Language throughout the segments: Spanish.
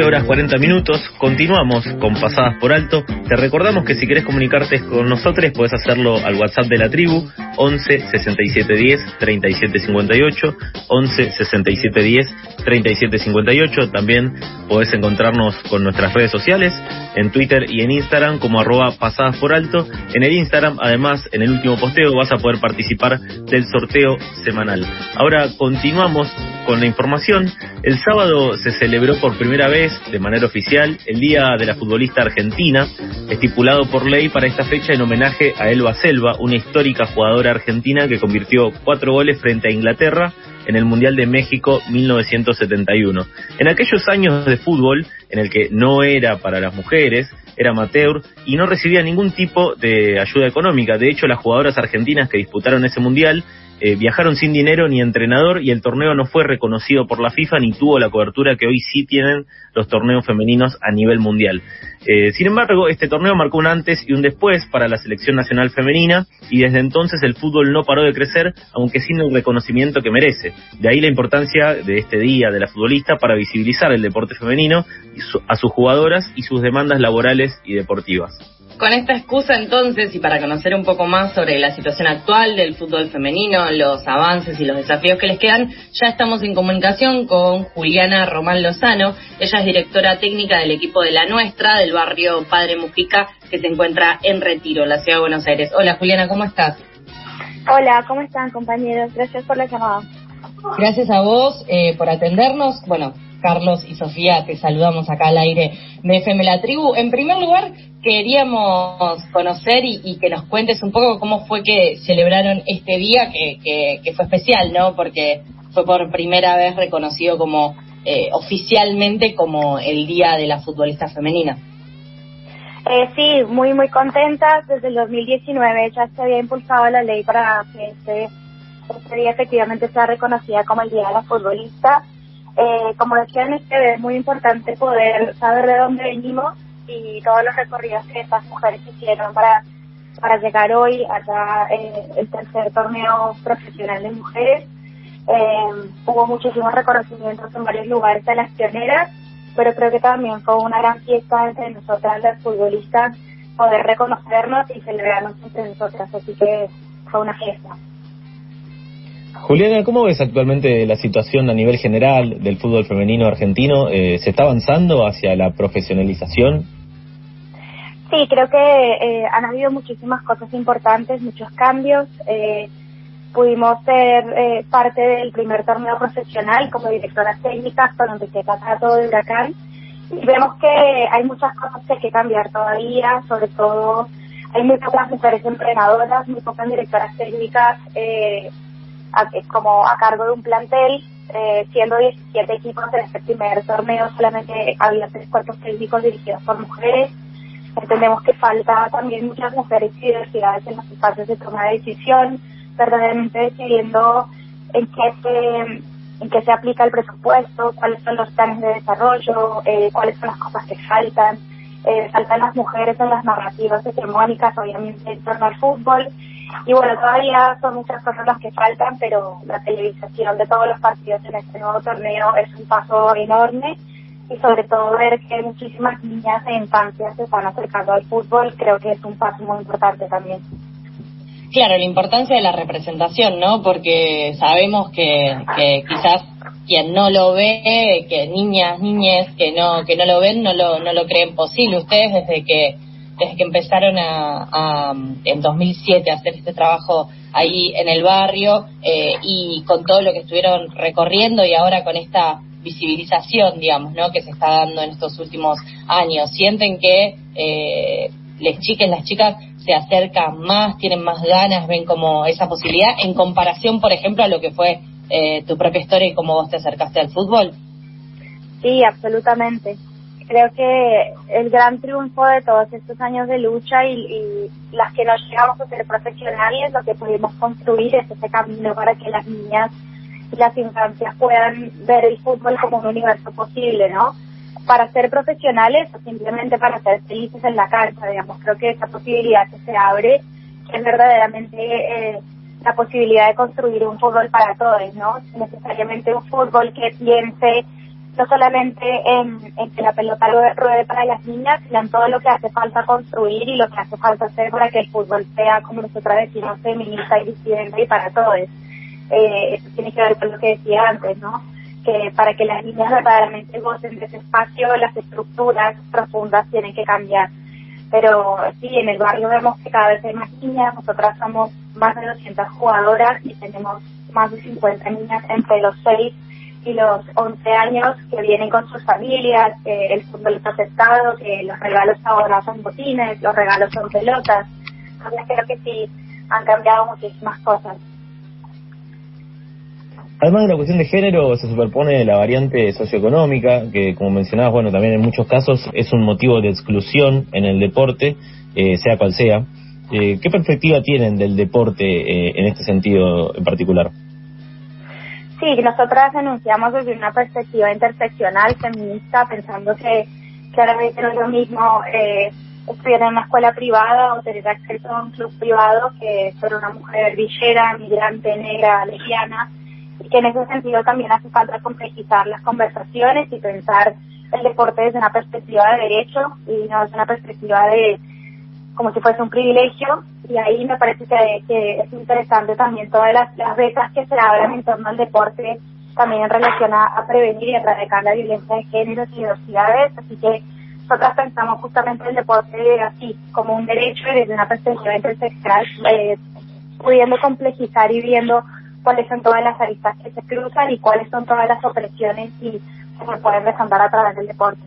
13 horas 40 minutos, continuamos con Pasadas por Alto. Te recordamos que si querés comunicarte con nosotros, puedes hacerlo al WhatsApp de la tribu, 11 67 10 37 58, 11 67 10 37 58. También podés encontrarnos con nuestras redes sociales, en Twitter y en Instagram como arroba Pasadas por Alto. En el Instagram, además, en el último posteo vas a poder participar del sorteo semanal. Ahora continuamos con la información. El sábado se celebró por primera vez, de manera oficial, el Día de la Futbolista Argentina, estipulado por ley para esta fecha en homenaje a Elba Selva, una histórica jugadora argentina que convirtió cuatro goles frente a Inglaterra en el Mundial de México 1971. En aquellos años de fútbol, en el que no era para las mujeres, era amateur y no recibía ningún tipo de ayuda económica. De hecho, las jugadoras argentinas que disputaron ese mundial eh, viajaron sin dinero ni entrenador y el torneo no fue reconocido por la FIFA ni tuvo la cobertura que hoy sí tienen los torneos femeninos a nivel mundial. Eh, sin embargo, este torneo marcó un antes y un después para la selección nacional femenina y desde entonces el fútbol no paró de crecer, aunque sin el reconocimiento que merece. De ahí la importancia de este día de la futbolista para visibilizar el deporte femenino a sus jugadoras y sus demandas laborales y deportivas. Con esta excusa entonces y para conocer un poco más sobre la situación actual del fútbol femenino, los avances y los desafíos que les quedan, ya estamos en comunicación con Juliana Román Lozano. Ella es directora técnica del equipo de la nuestra, del barrio Padre Mujica, que se encuentra en Retiro, la ciudad de Buenos Aires. Hola Juliana, ¿cómo estás? Hola, ¿cómo están compañeros? Gracias por la llamada. Gracias a vos eh, por atendernos. Bueno, Carlos y Sofía, te saludamos acá al aire de FM La Tribu. En primer lugar, queríamos conocer y, que nos cuentes un poco cómo fue que celebraron este día, que, fue especial, ¿no? Porque fue por primera vez reconocido como eh, oficialmente como el Día de la Futbolista Femenina. Eh, sí, muy, muy contenta. Desde el 2019 ya se había impulsado la ley para que este, este día efectivamente sea reconocida como el Día de la Futbolista. Eh, como decían ustedes, es muy importante poder saber de dónde venimos y todos los recorridos que estas mujeres hicieron para, para llegar hoy a eh, el tercer torneo profesional de mujeres. Eh, hubo muchísimos reconocimientos en varios lugares de las pioneras, pero creo que también fue una gran fiesta entre nosotras, las futbolistas, poder reconocernos y celebrarnos entre nosotras. Así que fue una fiesta. Juliana, ¿cómo ves actualmente la situación a nivel general del fútbol femenino argentino? Eh, ¿Se está avanzando hacia la profesionalización? Sí, creo que eh, han habido muchísimas cosas importantes, muchos cambios. Eh, pudimos ser eh, parte del primer torneo profesional como directoras técnicas con Enrique todo de Huracán. Y vemos que hay muchas cosas hay que cambiar todavía, sobre todo hay muy pocas mujeres entrenadoras, muy pocas directoras técnicas eh, como a cargo de un plantel. Eh, siendo 17 equipos en este primer torneo, solamente había tres cuartos técnicos dirigidos por mujeres Entendemos que falta también muchas mujeres y diversidades en los espacios de toma de decisión, verdaderamente decidiendo en qué se, en qué se aplica el presupuesto, cuáles son los planes de desarrollo, eh, cuáles son las cosas que faltan. Eh, faltan las mujeres en las narrativas hegemónicas, obviamente, en torno al fútbol. Y bueno, todavía son muchas cosas las que faltan, pero la televisación de todos los partidos en este nuevo torneo es un paso enorme y sobre todo ver que muchísimas niñas de infancia se están acercando al fútbol, creo que es un paso muy importante también. Claro, la importancia de la representación, ¿no? Porque sabemos que, que quizás quien no lo ve, que niñas, niñas que no que no lo ven, no lo no lo creen posible. Ustedes desde que desde que empezaron a, a en 2007 a hacer este trabajo ahí en el barrio eh, y con todo lo que estuvieron recorriendo y ahora con esta visibilización, digamos, ¿no? que se está dando en estos últimos años. Sienten que eh, las chicas, las chicas se acercan más, tienen más ganas, ven como esa posibilidad en comparación, por ejemplo, a lo que fue eh, tu propia historia y cómo vos te acercaste al fútbol. Sí, absolutamente. Creo que el gran triunfo de todos estos años de lucha y, y las que nos llegamos a ser profesionales, lo que pudimos construir es ese camino para que las niñas las infancias puedan ver el fútbol como un universo posible, ¿no? Para ser profesionales o simplemente para ser felices en la cancha, digamos. Creo que esa posibilidad que se abre es verdaderamente eh, la posibilidad de construir un fútbol para todos, ¿no? Necesariamente un fútbol que piense no solamente en, que la pelota ruede para las niñas, sino en todo lo que hace falta construir y lo que hace falta hacer para que el fútbol sea, como nosotros decimos, feminista y disidente y para todos. Eh, eso tiene que ver con lo que decía antes, ¿no? Que para que las niñas verdaderamente gocen de ese espacio, las estructuras profundas tienen que cambiar. Pero sí, en el barrio vemos que cada vez hay más niñas, nosotras somos más de 200 jugadoras y tenemos más de 50 niñas entre los 6 y los 11 años que vienen con sus familias, que el fútbol aceptado, que los regalos ahora son botines, los regalos son pelotas. Entonces creo que sí, han cambiado muchísimas cosas. Además de la cuestión de género, se superpone la variante socioeconómica, que como mencionabas, bueno, también en muchos casos es un motivo de exclusión en el deporte, eh, sea cual sea. Eh, ¿Qué perspectiva tienen del deporte eh, en este sentido en particular? Sí, nosotras denunciamos desde una perspectiva interseccional, feminista, pensando que claramente no es lo mismo eh, estudiar en una escuela privada o tener acceso a un club privado que ser una mujer villera, migrante, negra, lesbiana, y que en ese sentido también hace falta complejizar las conversaciones y pensar el deporte desde una perspectiva de derecho y no desde una perspectiva de como si fuese un privilegio y ahí me parece que, es interesante también todas las, becas que se abren en torno al deporte también en relación a, prevenir y erradicar la violencia de género y diversidades, así que nosotras pensamos justamente el deporte así, como un derecho y desde una perspectiva interseccional, eh, pudiendo complejizar y viendo cuáles son todas las aristas que se cruzan y cuáles son todas las opresiones y se pueden presentar a través del deporte.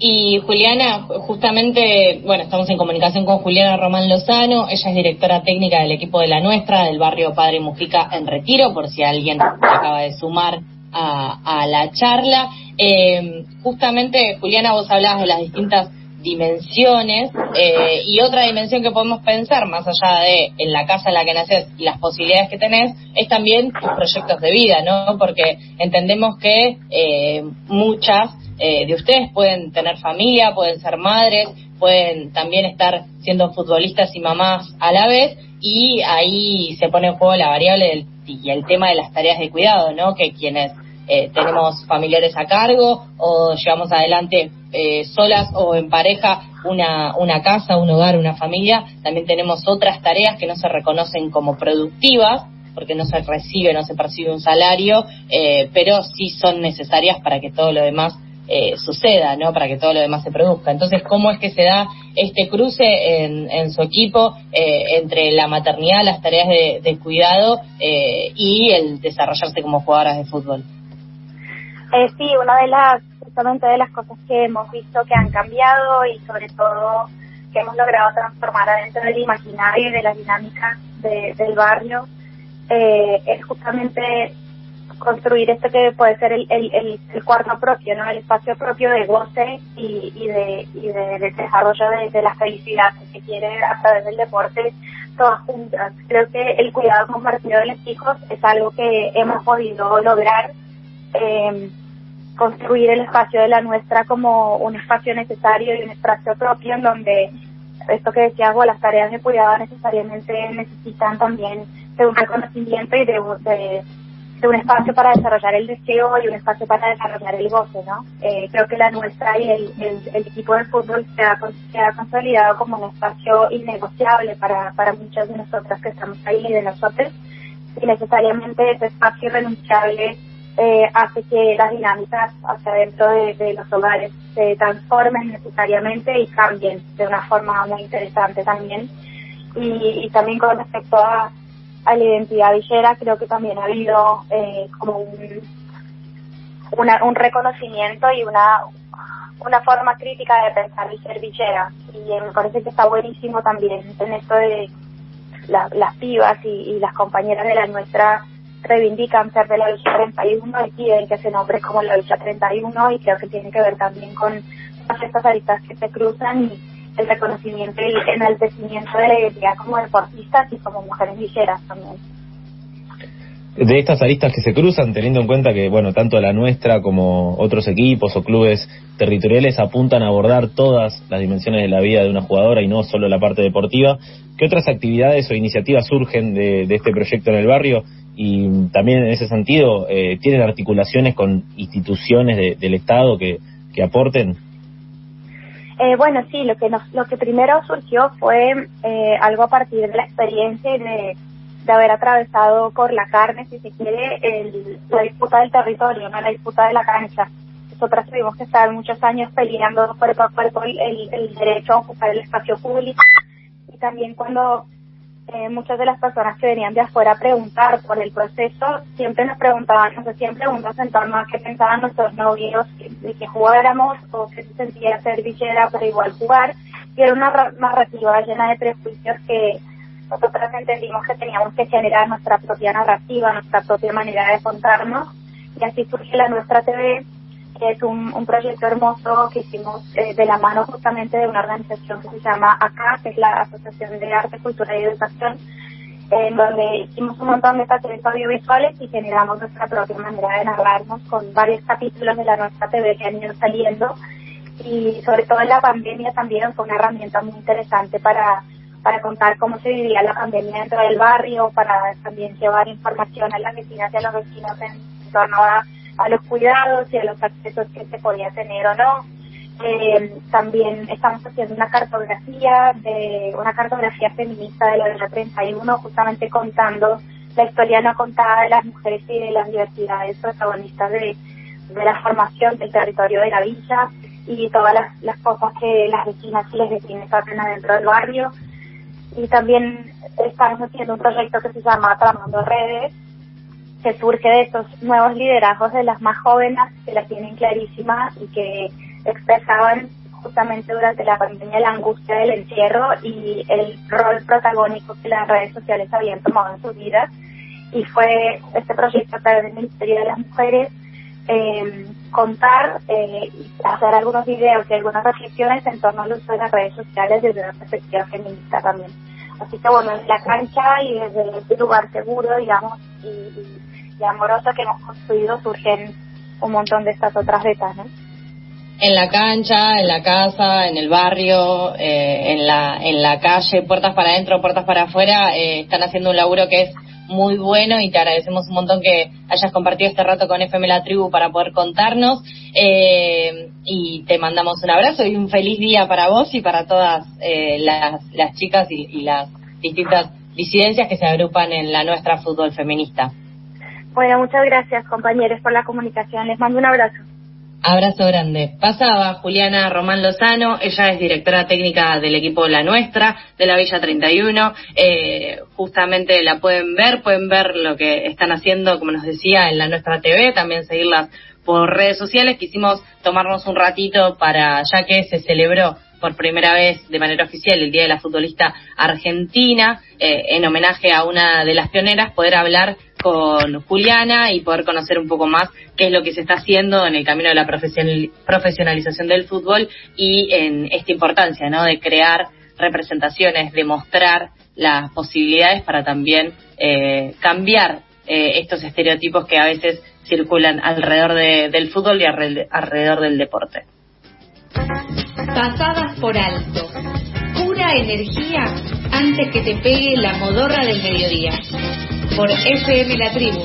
Y Juliana, justamente, bueno, estamos en comunicación con Juliana Román Lozano, ella es directora técnica del equipo de la nuestra, del barrio Padre Mujica en Retiro, por si alguien acaba de sumar a, la charla. Eh, justamente, Juliana, vos hablabas de las distintas dimensiones eh, y otra dimensión que podemos pensar, más allá de en la casa en la que naces y las posibilidades que tenés, es también tus proyectos de vida, ¿no? Porque entendemos que eh, muchas eh, de ustedes pueden tener familia, pueden ser madres, pueden también estar siendo futbolistas y mamás a la vez y ahí se pone en juego la variable del, y el tema de las tareas de cuidado, ¿no? Que quienes eh, tenemos familiares a cargo o llevamos adelante eh, solas o en pareja una, una casa, un hogar, una familia, también tenemos otras tareas que no se reconocen como productivas porque no se recibe, no se percibe un salario, pero sí son necesarias para que todo lo demás eh, suceda, ¿no? Para que todo lo demás se produzca. Entonces, ¿cómo es que se da este cruce en, en su equipo eh, entre la maternidad, las tareas de, cuidado eh, y el desarrollarse como jugadoras de fútbol? sí, una de las, justamente de las cosas que hemos visto que han cambiado y sobre todo que hemos logrado transformar adentro del imaginario y de las dinámicas del barrio, es justamente construir esto que puede ser el, el, el, cuarto propio, ¿no? El espacio propio de goce y, y, de, y de, desarrollo de, de, la felicidad que quiere a través del deporte todas juntas. Creo que el cuidado compartido de los hijos es algo que hemos podido lograr eh, construir el espacio de la nuestra como un espacio necesario y un espacio propio en donde esto que decía hago las tareas de cuidado necesariamente necesitan también de un reconocimiento y de, de de un espacio para desarrollar el deseo y un espacio para desarrollar el goce, ¿no? Eh, creo que la nuestra y el, el, equipo de fútbol se ha, se ha, consolidado como un espacio innegociable para, para muchas de nosotras que estamos ahí y de nosotros, y necesariamente ese espacio irrenunciable eh, hace que las dinámicas hacia dentro de, los hogares se transformen necesariamente y cambien de una forma muy interesante también. Y, y también con respecto a a la identidad villera, creo que también ha habido eh, como un, un reconocimiento y una, una forma crítica de pensar y ser villera. Y me parece que está buenísimo también en esto de las pibas y, las compañeras de la nuestra reivindican ser de la Villa 31 y piden que se nombre como la Villa 31 y creo que tiene que ver también con todas estas aristas que se cruzan y el reconocimiento y el enaltecimiento de identidad como deportistas y como mujeres ligeras también. De estas aristas que se cruzan, teniendo en cuenta que, bueno, tanto la nuestra como otros equipos o clubes territoriales apuntan a abordar todas las dimensiones de la vida de una jugadora y no solo la parte deportiva, ¿qué otras actividades o iniciativas surgen de, de este proyecto en el barrio y también en ese sentido eh, tienen articulaciones con instituciones del Estado que, que aporten. Eh, bueno, sí, lo que nos, lo que primero surgió fue eh, algo a partir de la experiencia de, de haber atravesado por la carne, si se quiere, el, la disputa del territorio, no la disputa de la cancha. Nosotras tuvimos que estar muchos años peleando cuerpo a cuerpo el, el derecho a ocupar el espacio público y también cuando eh, muchas de las personas que venían de afuera a preguntar por el proceso siempre nos preguntaban, nos hacían preguntas en torno a qué pensaban nuestros novios, de que jugáramos o que se sentía ser villera pero igual jugar. Y era una narrativa llena de prejuicios que nosotros entendimos que teníamos que generar nuestra propia narrativa, nuestra propia manera de contarnos. Y así surge la Nuestra TV, que es un, un proyecto hermoso que hicimos eh, de la mano justamente de una organización que se llama ACA, que es la Asociación de Arte, Cultura y Educación, en donde hicimos un montón de talleres audiovisuales y generamos nuestra propia manera de narrarnos con varios capítulos de la nuestra TV que han ido saliendo. Y sobre todo en la pandemia también fue una herramienta muy interesante para para contar cómo se vivía la pandemia dentro del barrio, para también llevar información a las vecinas y a los vecinos en torno a a los cuidados y a los accesos que se podía tener o no. Eh, también estamos haciendo una cartografía de una cartografía feminista de la Villa 31, justamente contando la historia no contada de las mujeres y de las diversidades protagonistas de, de la formación del territorio de la villa y todas las, las cosas que las vecinas y los vecinos hacen adentro del barrio. Y también estamos haciendo un proyecto que se llama Tramando Redes, que surge de estos nuevos liderazgos de las más jóvenes que la tienen clarísima y que expresaban justamente durante la pandemia la angustia del encierro y el rol protagónico que las redes sociales habían tomado en su vida. Y fue este proyecto a través del Ministerio de las Mujeres eh, contar eh, hacer algunos videos y algunas reflexiones en torno al uso de las redes sociales desde una perspectiva feminista también. Así que bueno, en la cancha y desde este lugar seguro, digamos, y amorosa que hemos construido surgen un montón de estas otras vetas, ¿no? En la cancha, en la casa, en el barrio, eh, en la en la calle, puertas para adentro, puertas para afuera, eh, están haciendo un laburo que es muy bueno y te agradecemos un montón que hayas compartido este rato con FM La Tribu para poder contarnos eh, y te mandamos un abrazo y un feliz día para vos y para todas las, las chicas y, y las distintas disidencias que se agrupan en la nuestra fútbol feminista. Bueno, muchas gracias compañeros por la comunicación. Les mando un abrazo. Abrazo grande. Pasaba Juliana Román Lozano, ella es directora técnica del equipo La Nuestra, de la Villa 31. Eh, justamente la pueden ver, pueden ver lo que están haciendo, como nos decía, en La Nuestra TV, también seguirlas por redes sociales. Quisimos tomarnos un ratito para, ya que se celebró por primera vez de manera oficial el Día de la Futbolista Argentina, eh, en homenaje a una de las pioneras, poder hablar con Juliana y poder conocer un poco más qué es lo que se está haciendo en el camino de la profesionalización del fútbol y en esta importancia, ¿no? De crear representaciones, de mostrar las posibilidades para también eh, cambiar eh, estos estereotipos que a veces circulan alrededor del fútbol y alrededor del deporte. Pasadas por alto. Pura energía antes que te pegue la modorra del mediodía por FM La Tribu